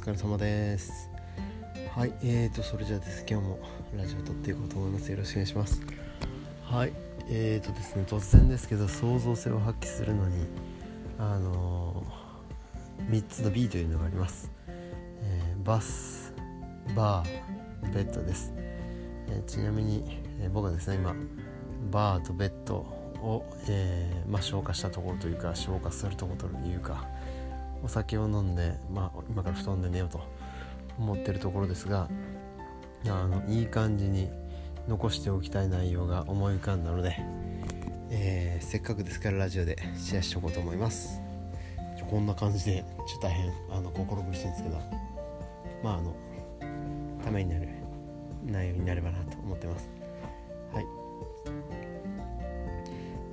疲れ様です。はいえーとそれじゃあです。今日もラジオ撮っていこうと思います。よろしくお願いします。はいえーとですね突然ですけど創造性を発揮するのにあのー、3つの B というのがあります、えー、バスバーベッドです、えー、ちなみに、え僕はですね今バーとベッドを、えまあ、消化したところというか消化するところというかお酒を飲んで、まあ、今から布団で寝ようと思ってるところですがあのいい感じに残しておきたい内容が思い浮かんだので、えー、せっかくですからラジオでシェアしておこうと思います。こんな感じでちょっと大変あの心苦しいんですけどまああのためになる内容になればなと思ってます。はい。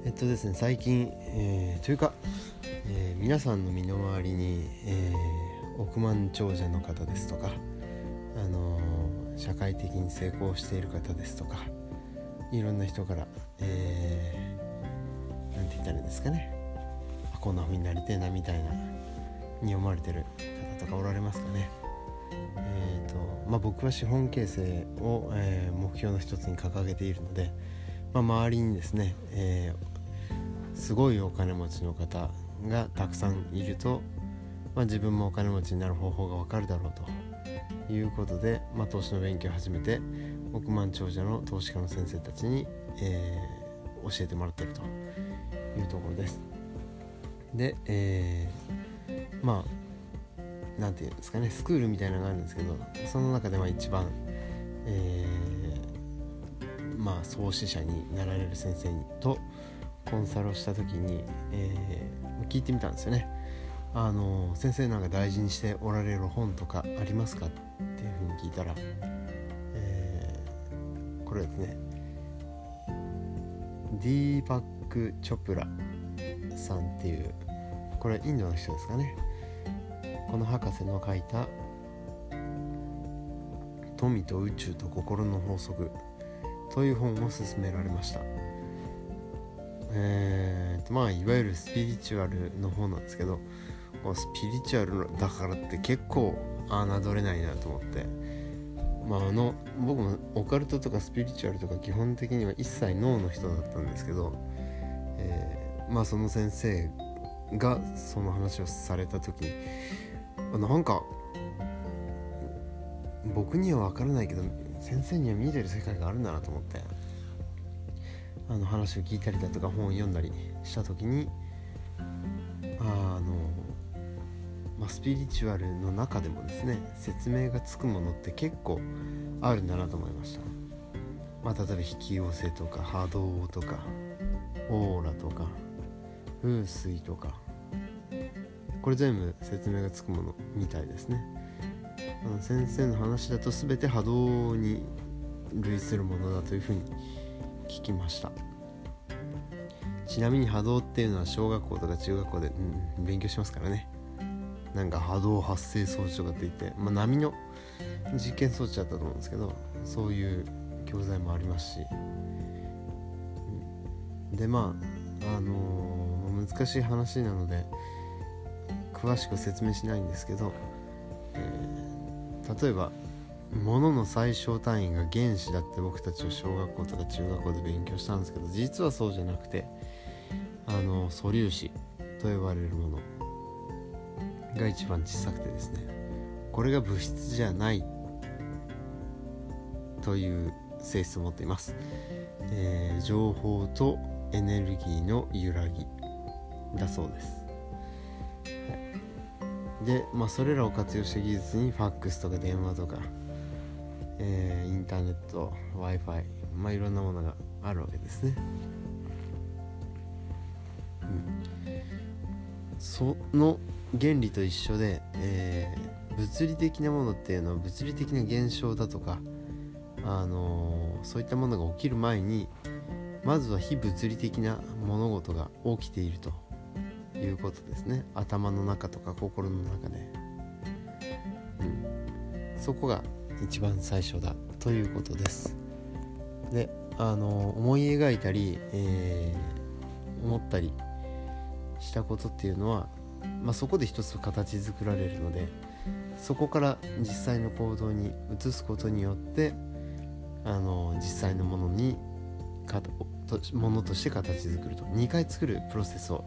えっとですね最近、えー、というか皆さんの身の回りに、えー、億万長者の方ですとか、あのー、社会的に成功している方ですとかいろんな人から何、えー、て言ったらいいんですかねこんな風になりてえなみたいなに思われてる方とかおられますかね。えーとまあ、僕は資本形成を、えー、目標の一つに掲げているので、まあ、周りにですね、えー、すごいお金持ちの方がたくさんいると、まあ、自分もお金持ちになる方法がわかるだろうということで、まあ、投資の勉強を始めて億万長者の投資家の先生たちに、えー、教えてもらってるというところです。で、えー、まあ何て言うんですかねスクールみたいなのがあるんですけどその中では一番、えー、まあ創始者になられる先生とコンサルをした時に、え聞いてみたんですよね。あの先生なんか大事にしておられる本とかありますかっていうふうに聞いたら、えー、これですね。ディーパック・チョプラさんっていうこれインドの人ですかね。この博士の書いた「富と宇宙と心の法則」という本を勧められました。えー、まあいわゆるスピリチュアルの方なんですけどスピリチュアルだからって結構侮れないなと思って。まああの僕もオカルトとかスピリチュアルとか基本的には一切脳の人だったんですけど、えー、まあその先生がその話をされた時になんか僕には分からないけど先生には見えてる世界があるんだなと思って。あの話を聞いたりだとか本を読んだりした時にあの、まあ、スピリチュアルの中でもですね説明がつくものって結構あるんだなと思いました、まあ、例えば引き寄せとか波動とかオーラとか風水とかこれ全部説明がつくものみたいですね。あの先生の話だと全て波動に類するものだというふうに聞きました。ちなみに波動っていうのは小学校とか中学校で、うん、勉強しますからね。なんか波動発生装置とかって言って、まあ、波の実験装置だったと思うんですけどそういう教材もありますし、でまああのー、難しい話なので詳しく説明しないんですけど、えー、例えばもの最小単位が原子だって僕たちは小学校とか中学校で勉強したんですけど実はそうじゃなくてあの素粒子と呼ばれるものが一番小さくてですねこれが物質じゃないという性質を持っています、えー、情報とエネルギーの揺らぎだそうです、でまあそれらを活用した技術にファックスとか電話とかえー、インターネット w i f i まあいろんなものがあるわけですね、うん、その原理と一緒で、えー、物理的なものっていうのは物理的な現象だとか、あのー、そういったものが起きる前にまずは非物理的な物事が起きているということですね。頭の中とか心の中で、うん、そこが一番最初だということですであの思い描いたり、えー、思ったりしたことっていうのは、まあ、そこで一つ形作られるのでそこから実際の行動に移すことによってあの実際のものにかとものとして形作ると2回作るプロセスを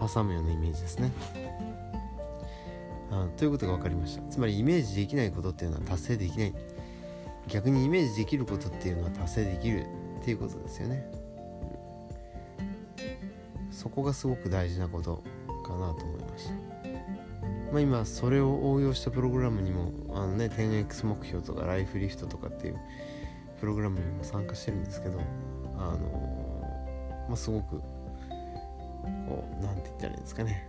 挟むようなイメージですね。ということが分かりました。つまりイメージできないことっていうのは達成できない。逆にイメージできることっていうのは達成できる。っていうことですよね、そこがすごく大事なことかなと思いました。まあ今それを応用したプログラムにもあのね 10X 目標とかライフリフトとかっていうプログラムにも参加してるんですけどあのまあすごくこう何て言ったらいいんですかね。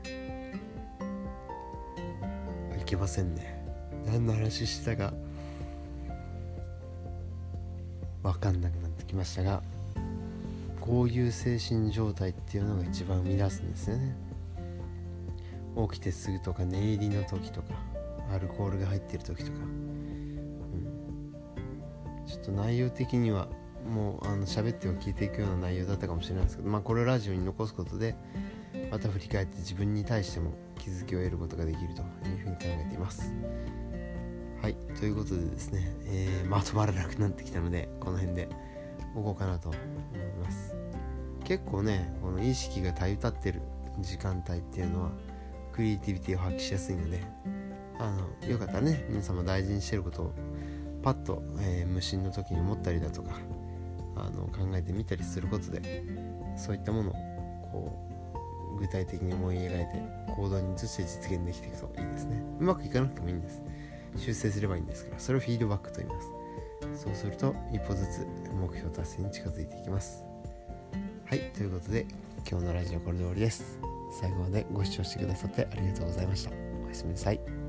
けませんね。何の話したか。分かんなくなってきましたが。こういう精神状態っていうのが一番生み出すんですよね。起きてすぐとか寝入りの時とかアルコールが入ってる時とか、うん、ちょっと内容的にはもうあの喋っては聞いていくような内容だったかもしれないですけどまあこれをラジオに残すことでまた振り返って自分に対しても気づきを得ることができるというふうに考えています。はいということでですね、えー、まとまらなくなってきたのでこの辺で置こうかなと思います。結構ねこの意識がたゆたってる時間帯っていうのはクリエイティビティを発揮しやすいのであのよかったらね皆様大事にしてることをパッと、えー、無心の時に思ったりだとかあの考えてみたりすることでそういったものをこう具体的に思い描いて行動に移して実現できていくといいですね。うまくいかなくてもいいんです。修正すればいいんですからそれをフィードバックと言います。そうすると一歩ずつ目標達成に近づいていきます。はいということで今日のラジオこれで終わりです。最後までご視聴してくださってありがとうございました。おやすみなさい。